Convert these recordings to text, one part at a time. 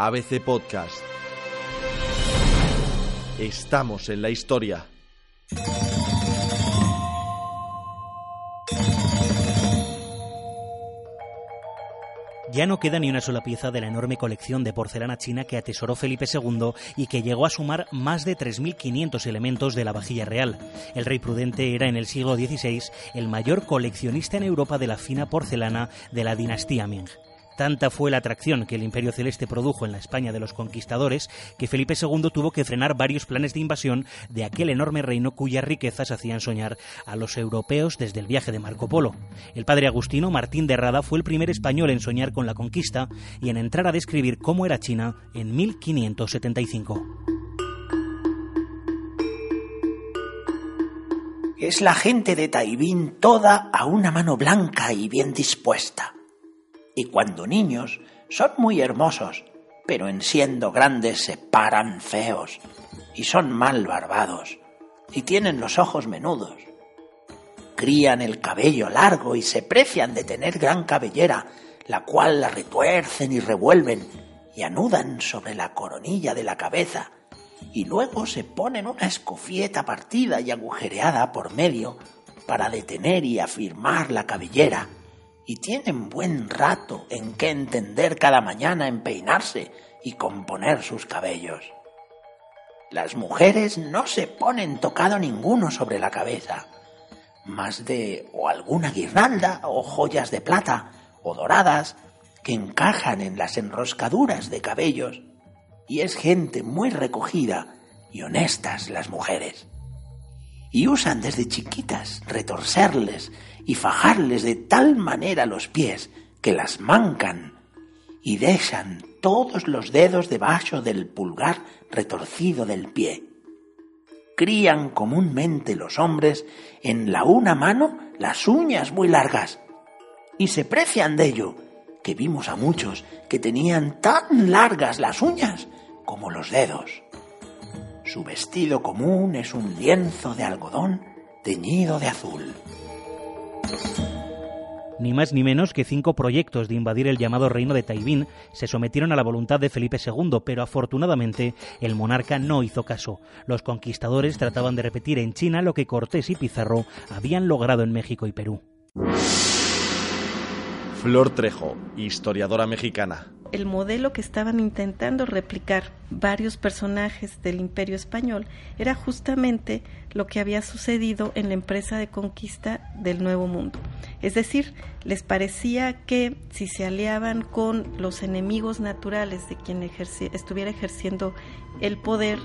ABC Podcast. Estamos en la historia. Ya no queda ni una sola pieza de la enorme colección de porcelana china que atesoró Felipe II y que llegó a sumar más de 3.500 elementos de la vajilla real. El rey prudente era en el siglo XVI el mayor coleccionista en Europa de la fina porcelana de la dinastía Ming. Tanta fue la atracción que el Imperio Celeste produjo en la España de los conquistadores que Felipe II tuvo que frenar varios planes de invasión de aquel enorme reino cuyas riquezas hacían soñar a los europeos desde el viaje de Marco Polo. El padre Agustino Martín de Rada fue el primer español en soñar con la conquista y en entrar a describir cómo era China en 1575. Es la gente de Taibín toda a una mano blanca y bien dispuesta y cuando niños son muy hermosos, pero en siendo grandes se paran feos y son mal barbados y tienen los ojos menudos. Crían el cabello largo y se precian de tener gran cabellera, la cual la retuercen y revuelven y anudan sobre la coronilla de la cabeza y luego se ponen una escofieta partida y agujereada por medio para detener y afirmar la cabellera y tienen buen rato en que entender cada mañana en peinarse y componer sus cabellos. Las mujeres no se ponen tocado ninguno sobre la cabeza, más de o alguna guirnalda o joyas de plata o doradas que encajan en las enroscaduras de cabellos, y es gente muy recogida y honestas las mujeres. Y usan desde chiquitas retorcerles y fajarles de tal manera los pies que las mancan y dejan todos los dedos debajo del pulgar retorcido del pie. Crían comúnmente los hombres en la una mano las uñas muy largas y se precian de ello, que vimos a muchos que tenían tan largas las uñas como los dedos. Su vestido común es un lienzo de algodón teñido de azul. Ni más ni menos que cinco proyectos de invadir el llamado reino de Taibín se sometieron a la voluntad de Felipe II, pero afortunadamente el monarca no hizo caso. Los conquistadores trataban de repetir en China lo que Cortés y Pizarro habían logrado en México y Perú. Flor Trejo, historiadora mexicana el modelo que estaban intentando replicar varios personajes del imperio español era justamente lo que había sucedido en la empresa de conquista del Nuevo Mundo. Es decir, les parecía que si se aliaban con los enemigos naturales de quien estuviera ejerciendo el poder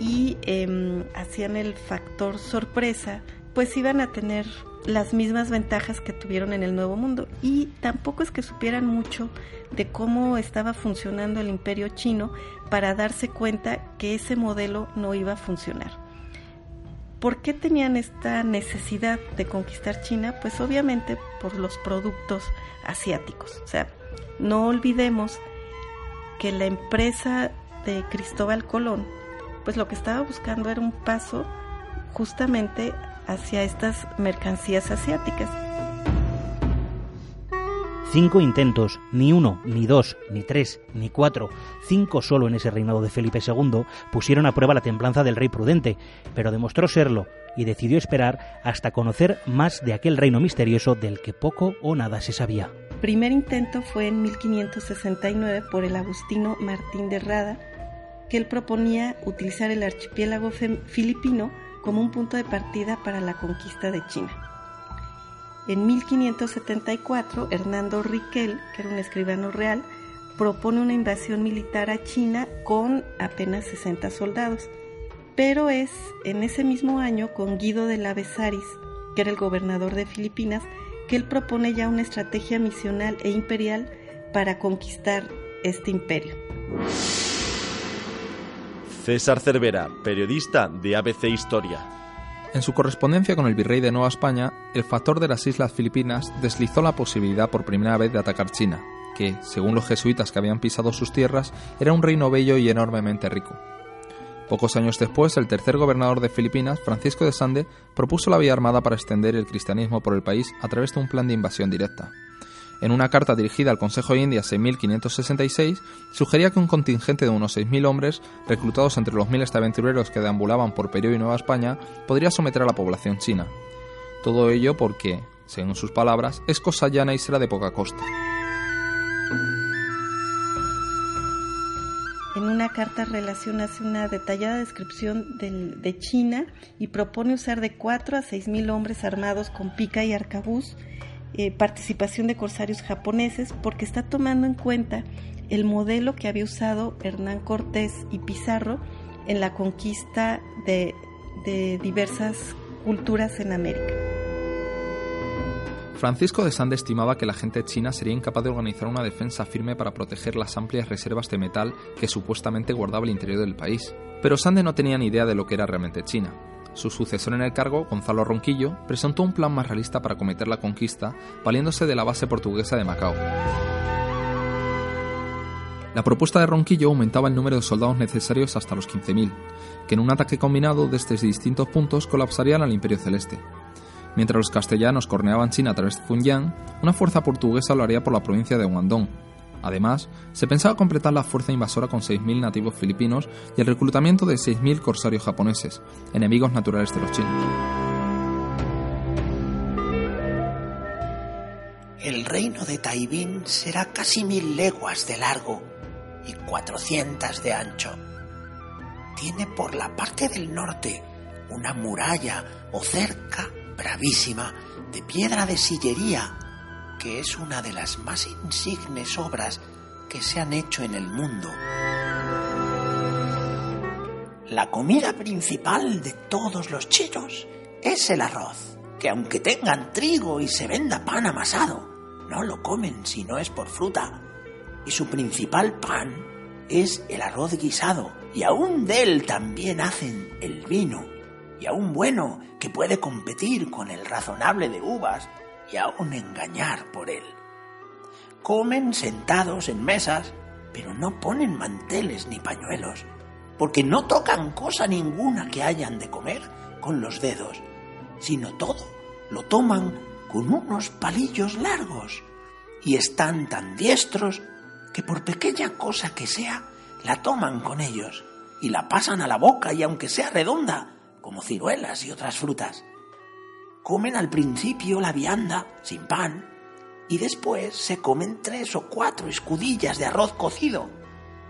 y em, hacían el factor sorpresa, pues iban a tener las mismas ventajas que tuvieron en el Nuevo Mundo. Y tampoco es que supieran mucho de cómo estaba funcionando el imperio chino para darse cuenta que ese modelo no iba a funcionar. ¿Por qué tenían esta necesidad de conquistar China? Pues obviamente por los productos asiáticos. O sea, no olvidemos que la empresa de Cristóbal Colón, pues lo que estaba buscando era un paso justamente hacia estas mercancías asiáticas. Cinco intentos, ni uno, ni dos, ni tres, ni cuatro, cinco solo en ese reinado de Felipe II, pusieron a prueba la templanza del rey prudente, pero demostró serlo y decidió esperar hasta conocer más de aquel reino misterioso del que poco o nada se sabía. Primer intento fue en 1569 por el agustino Martín de Rada, que él proponía utilizar el archipiélago filipino como un punto de partida para la conquista de China. En 1574, Hernando Riquel, que era un escribano real, propone una invasión militar a China con apenas 60 soldados. Pero es en ese mismo año con Guido de la Besaris, que era el gobernador de Filipinas, que él propone ya una estrategia misional e imperial para conquistar este imperio. César Cervera, periodista de ABC Historia. En su correspondencia con el virrey de Nueva España, el factor de las Islas Filipinas deslizó la posibilidad por primera vez de atacar China, que, según los jesuitas que habían pisado sus tierras, era un reino bello y enormemente rico. Pocos años después, el tercer gobernador de Filipinas, Francisco de Sande, propuso la vía armada para extender el cristianismo por el país a través de un plan de invasión directa. En una carta dirigida al Consejo de India 6566, sugería que un contingente de unos 6.000 hombres, reclutados entre los miles de que deambulaban por Perú y Nueva España, podría someter a la población china. Todo ello porque, según sus palabras, es cosa llana y será de poca costa. En una carta relaciona una detallada descripción de China y propone usar de 4 a 6 mil hombres armados con pica y arcabuz, eh, participación de corsarios japoneses, porque está tomando en cuenta el modelo que había usado Hernán Cortés y Pizarro en la conquista de diversas culturas en América. Francisco de Sande estimaba que la gente china sería incapaz de organizar una defensa firme para proteger las amplias reservas de metal que supuestamente guardaba el interior del país. Pero Sande no tenía ni idea de lo que era realmente China. Su sucesor en el cargo, Gonzalo Ronquillo, presentó un plan más realista para cometer la conquista, valiéndose de la base portuguesa de Macao. La propuesta de Ronquillo aumentaba el número de soldados necesarios hasta los 15.000, que en un ataque combinado desde distintos puntos colapsarían al Imperio Celeste. Mientras los castellanos corneaban China a través de Fujian, una fuerza portuguesa lo haría por la provincia de Guangdong. Además, se pensaba completar la fuerza invasora con 6.000 nativos filipinos y el reclutamiento de 6.000 corsarios japoneses, enemigos naturales de los chinos. El reino de Taibín será casi mil leguas de largo y 400 de ancho. Tiene por la parte del norte una muralla o cerca bravísima de piedra de sillería, que es una de las más insignes obras que se han hecho en el mundo. La comida principal de todos los chinos es el arroz, que aunque tengan trigo y se venda pan amasado, no lo comen si no es por fruta. Y su principal pan es el arroz guisado, y aún de él también hacen el vino y aún bueno que puede competir con el razonable de uvas y aún engañar por él. Comen sentados en mesas, pero no ponen manteles ni pañuelos, porque no tocan cosa ninguna que hayan de comer con los dedos, sino todo lo toman con unos palillos largos, y están tan diestros que por pequeña cosa que sea, la toman con ellos y la pasan a la boca y aunque sea redonda, como ciruelas y otras frutas. Comen al principio la vianda, sin pan, y después se comen tres o cuatro escudillas de arroz cocido,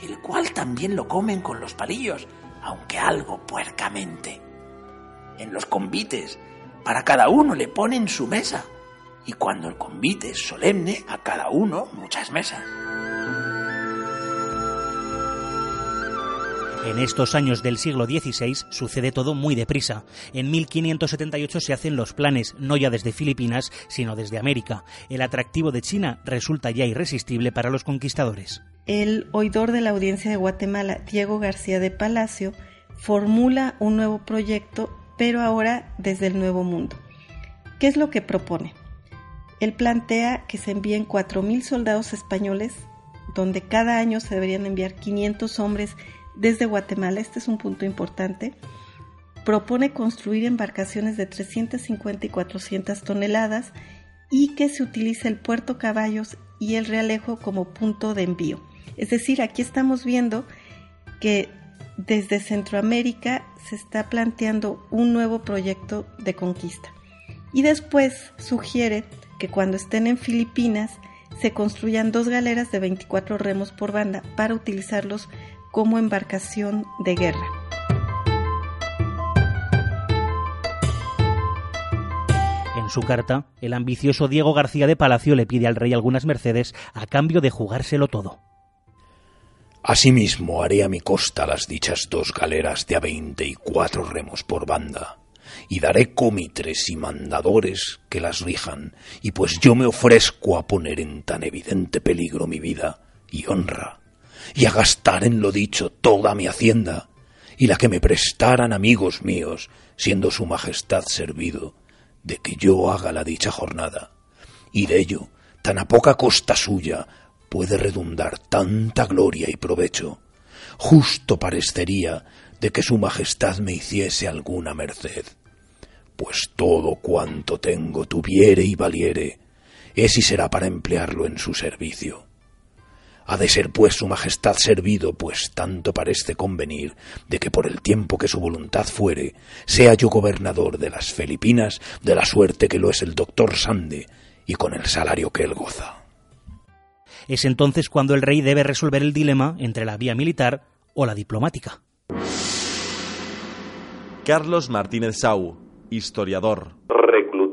el cual también lo comen con los palillos, aunque algo puercamente. En los convites, para cada uno le ponen su mesa, y cuando el convite es solemne, a cada uno muchas mesas. En estos años del siglo XVI sucede todo muy deprisa. En 1578 se hacen los planes, no ya desde Filipinas, sino desde América. El atractivo de China resulta ya irresistible para los conquistadores. El oidor de la audiencia de Guatemala, Diego García de Palacio, formula un nuevo proyecto, pero ahora desde el Nuevo Mundo. ¿Qué es lo que propone? Él plantea que se envíen 4.000 soldados españoles, donde cada año se deberían enviar 500 hombres desde Guatemala, este es un punto importante, propone construir embarcaciones de 350 y 400 toneladas y que se utilice el puerto Caballos y el Realejo como punto de envío. Es decir, aquí estamos viendo que desde Centroamérica se está planteando un nuevo proyecto de conquista. Y después sugiere que cuando estén en Filipinas se construyan dos galeras de 24 remos por banda para utilizarlos como embarcación de guerra. En su carta, el ambicioso Diego García de Palacio le pide al rey algunas mercedes a cambio de jugárselo todo. Asimismo haré a mi costa las dichas dos galeras de a veinte y cuatro remos por banda, y daré comitres y mandadores que las rijan, y pues yo me ofrezco a poner en tan evidente peligro mi vida y honra y a gastar en lo dicho toda mi hacienda, y la que me prestaran amigos míos, siendo su majestad servido, de que yo haga la dicha jornada, y de ello, tan a poca costa suya, puede redundar tanta gloria y provecho, justo parecería de que su majestad me hiciese alguna merced, pues todo cuanto tengo tuviere y valiere, es y será para emplearlo en su servicio. Ha de ser pues su majestad servido, pues tanto parece convenir de que por el tiempo que su voluntad fuere, sea yo gobernador de las Filipinas, de la suerte que lo es el doctor Sande, y con el salario que él goza. Es entonces cuando el rey debe resolver el dilema entre la vía militar o la diplomática. Carlos Martínez Sau, historiador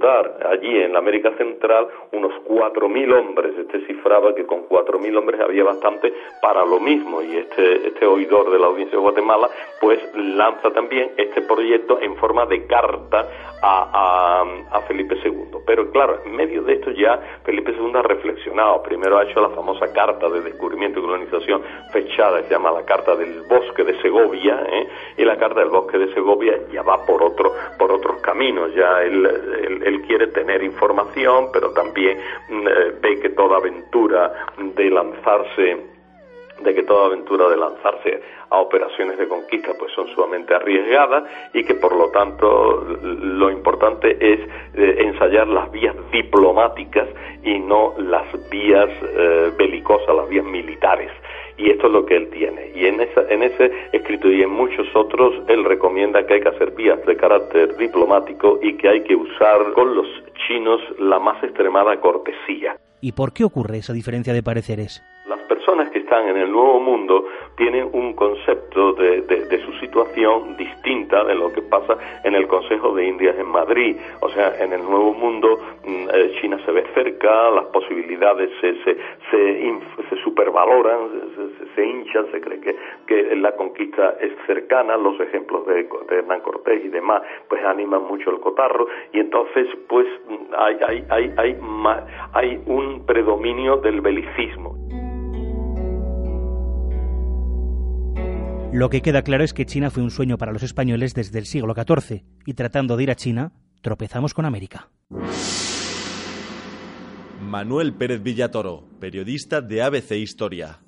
allí en la América Central unos 4.000 hombres. Este cifraba que con 4.000 hombres había bastante para lo mismo y este, este oidor de la audiencia de Guatemala pues lanza también este proyecto en forma de carta a, a, Felipe II. Pero claro, en medio de esto ya Felipe II ha reflexionado. Primero ha hecho la famosa carta de descubrimiento y colonización fechada, se llama la Carta del Bosque de Segovia, ¿eh? y la Carta del Bosque de Segovia ya va por, otro, por otros caminos. Ya él, quiere tener información, pero también mm, eh, ve que toda aventura de lanzarse de que toda aventura de lanzarse a operaciones de conquista pues son sumamente arriesgadas y que por lo tanto lo importante es eh, ensayar las vías diplomáticas y no las vías eh, belicosas, las vías militares y esto es lo que él tiene. Y en, esa, en ese escrito y en muchos otros, él recomienda que hay que hacer vías de carácter diplomático y que hay que usar con los chinos la más extremada cortesía. ¿Y por qué ocurre esa diferencia de pareceres? En el Nuevo Mundo tienen un concepto de, de, su situación distinta de lo que pasa en el Consejo de Indias en Madrid. O sea, en el Nuevo Mundo mm, eh, China se ve cerca, las posibilidades se, se, se, supervaloran, se, se, hinchan, se cree que, la conquista es cercana, los ejemplos de, de Hernán Cortés y demás, pues animan mucho el cotarro, y entonces, pues hay, hay, hay, hay, hay un predominio del belicismo. Lo que queda claro es que China fue un sueño para los españoles desde el siglo XIV, y tratando de ir a China, tropezamos con América. Manuel Pérez Villatoro, periodista de ABC Historia.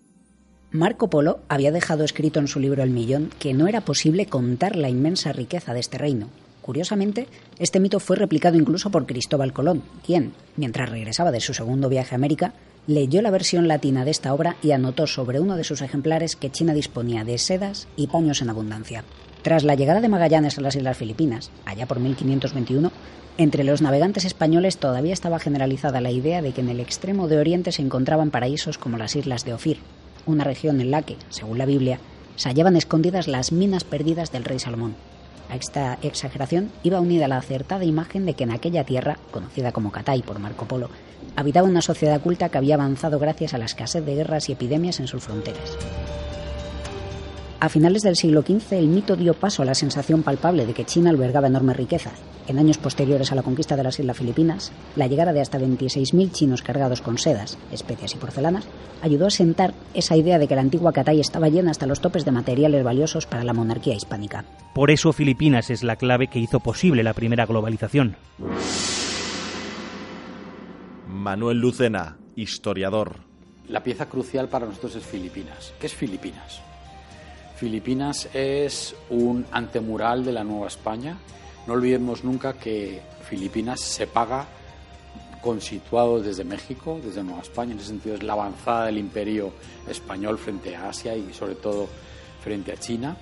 Marco Polo había dejado escrito en su libro El Millón que no era posible contar la inmensa riqueza de este reino. Curiosamente, este mito fue replicado incluso por Cristóbal Colón, quien, mientras regresaba de su segundo viaje a América, leyó la versión latina de esta obra y anotó sobre uno de sus ejemplares que China disponía de sedas y paños en abundancia. Tras la llegada de Magallanes a las Islas Filipinas, allá por 1521, entre los navegantes españoles todavía estaba generalizada la idea de que en el extremo de Oriente se encontraban paraísos como las islas de Ofir, una región en la que, según la Biblia, se hallaban escondidas las minas perdidas del rey Salomón. A esta exageración iba unida la acertada imagen de que en aquella tierra, conocida como Catay por Marco Polo, habitaba una sociedad culta que había avanzado gracias a la escasez de guerras y epidemias en sus fronteras. A finales del siglo XV, el mito dio paso a la sensación palpable de que China albergaba enorme riqueza. En años posteriores a la conquista de las Islas Filipinas, la llegada de hasta 26.000 chinos cargados con sedas, especias y porcelanas ayudó a sentar esa idea de que la antigua Catay estaba llena hasta los topes de materiales valiosos para la monarquía hispánica. Por eso Filipinas es la clave que hizo posible la primera globalización. Manuel Lucena, historiador. La pieza crucial para nosotros es Filipinas. ¿Qué es Filipinas? Filipinas es un antemural de la Nueva España. No olvidemos nunca que Filipinas se paga con situado desde México, desde Nueva España. En ese sentido es la avanzada del imperio español frente a Asia y sobre todo frente a China.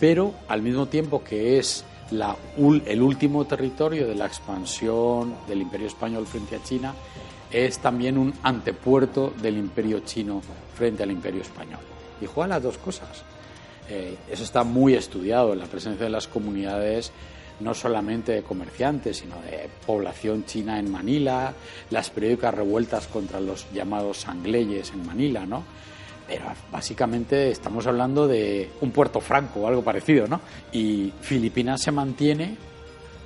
Pero al mismo tiempo que es la, el último territorio de la expansión del imperio español frente a China, es también un antepuerto del imperio chino frente al imperio español. Y juega las dos cosas. Eh, eso está muy estudiado, la presencia de las comunidades no solamente de comerciantes, sino de población china en Manila, las periódicas revueltas contra los llamados sangleyes en Manila, ¿no? Pero básicamente estamos hablando de un puerto franco o algo parecido, ¿no? Y Filipinas se mantiene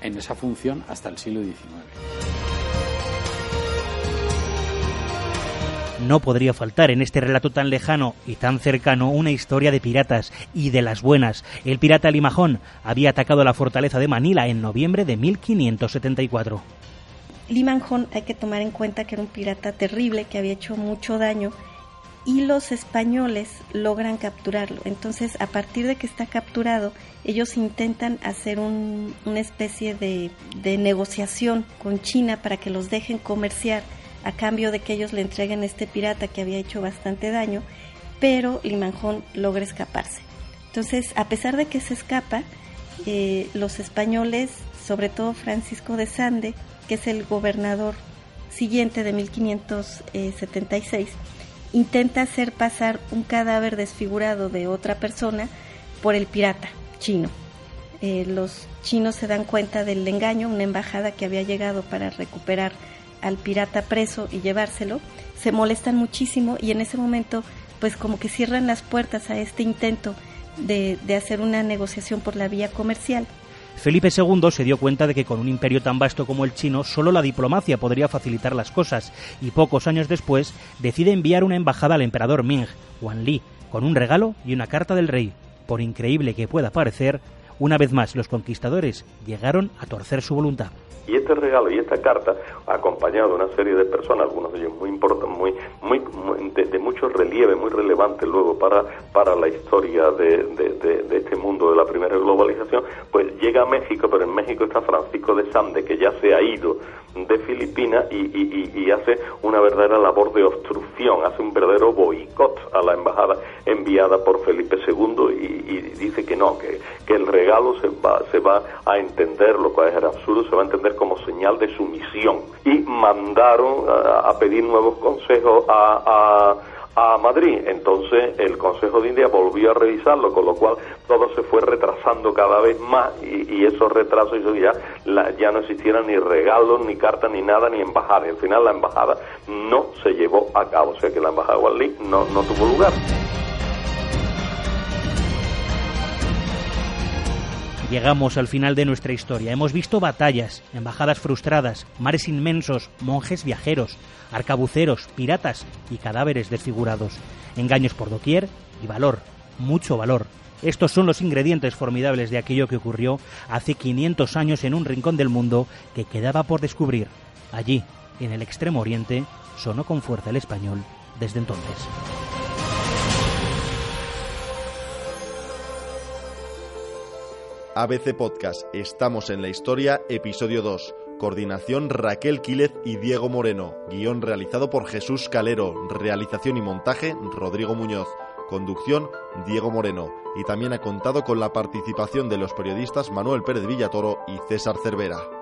en esa función hasta el siglo XIX. No podría faltar en este relato tan lejano y tan cercano una historia de piratas y de las buenas. El pirata Limajón había atacado la fortaleza de Manila en noviembre de 1574. Limajón hay que tomar en cuenta que era un pirata terrible que había hecho mucho daño y los españoles logran capturarlo. Entonces, a partir de que está capturado, ellos intentan hacer una especie de negociación con China para que los dejen comerciar a cambio de que ellos le entreguen este pirata que había hecho bastante daño, pero Limanjón logra escaparse. Entonces, a pesar de que se escapa, eh, los españoles, sobre todo Francisco de Sande, que es el gobernador siguiente de 1576, intenta hacer pasar un cadáver desfigurado de otra persona por el pirata chino. Eh, los chinos se dan cuenta del engaño, una embajada que había llegado para recuperar al pirata preso y llevárselo, se molestan muchísimo y en ese momento pues como que cierran las puertas a este intento de, de hacer una negociación por la vía comercial. Felipe II se dio cuenta de que con un imperio tan vasto como el chino solo la diplomacia podría facilitar las cosas y pocos años después decide enviar una embajada al emperador Ming, Wan Li, con un regalo y una carta del rey. Por increíble que pueda parecer, una vez más los conquistadores llegaron a torcer su voluntad. Y este regalo y esta carta, acompañado de una serie de personas, algunos de ellos muy importantes, muy, de, mucho relieve, muy relevante luego para, para la historia de, este mundo de la primera globalización, pues llega a México, pero en México está Francisco de Sande, que ya se ha ido de Filipinas y, hace una verdadera labor de obstrucción, hace un verdadero boicot a la embajada enviada por Felipe II y, dice que no, que el regalo se va, se va a entender, lo cual es absurdo, se va a entender como señal de sumisión. Y mandaron a, pedir nuevos consejos a, a, Madrid. Entonces el Consejo de India volvió a revisarlo, con lo cual todo se fue retrasando cada vez más y, esos retrasos hizo ya, ya no existieran ni regalos, ni cartas, ni nada, ni embajada. al final la embajada no se llevó a cabo, o sea que la embajada de Wally no, no tuvo lugar. Llegamos al final de nuestra historia. Hemos visto batallas, embajadas frustradas, mares inmensos, monjes viajeros, arcabuceros, piratas y cadáveres desfigurados, engaños por doquier y valor, mucho valor. Estos son los ingredientes formidables de aquello que ocurrió hace 500 años en un rincón del mundo que quedaba por descubrir. Allí, en el extremo oriente, sonó con fuerza el español desde entonces. ABC Podcast, Estamos en la Historia, episodio 2. Coordinación Raquel Quílez y Diego Moreno. Guión realizado por Jesús Calero. Realización y montaje Rodrigo Muñoz. Conducción Diego Moreno. Y también ha contado con la participación de los periodistas Manuel Pérez Villatoro y César Cervera.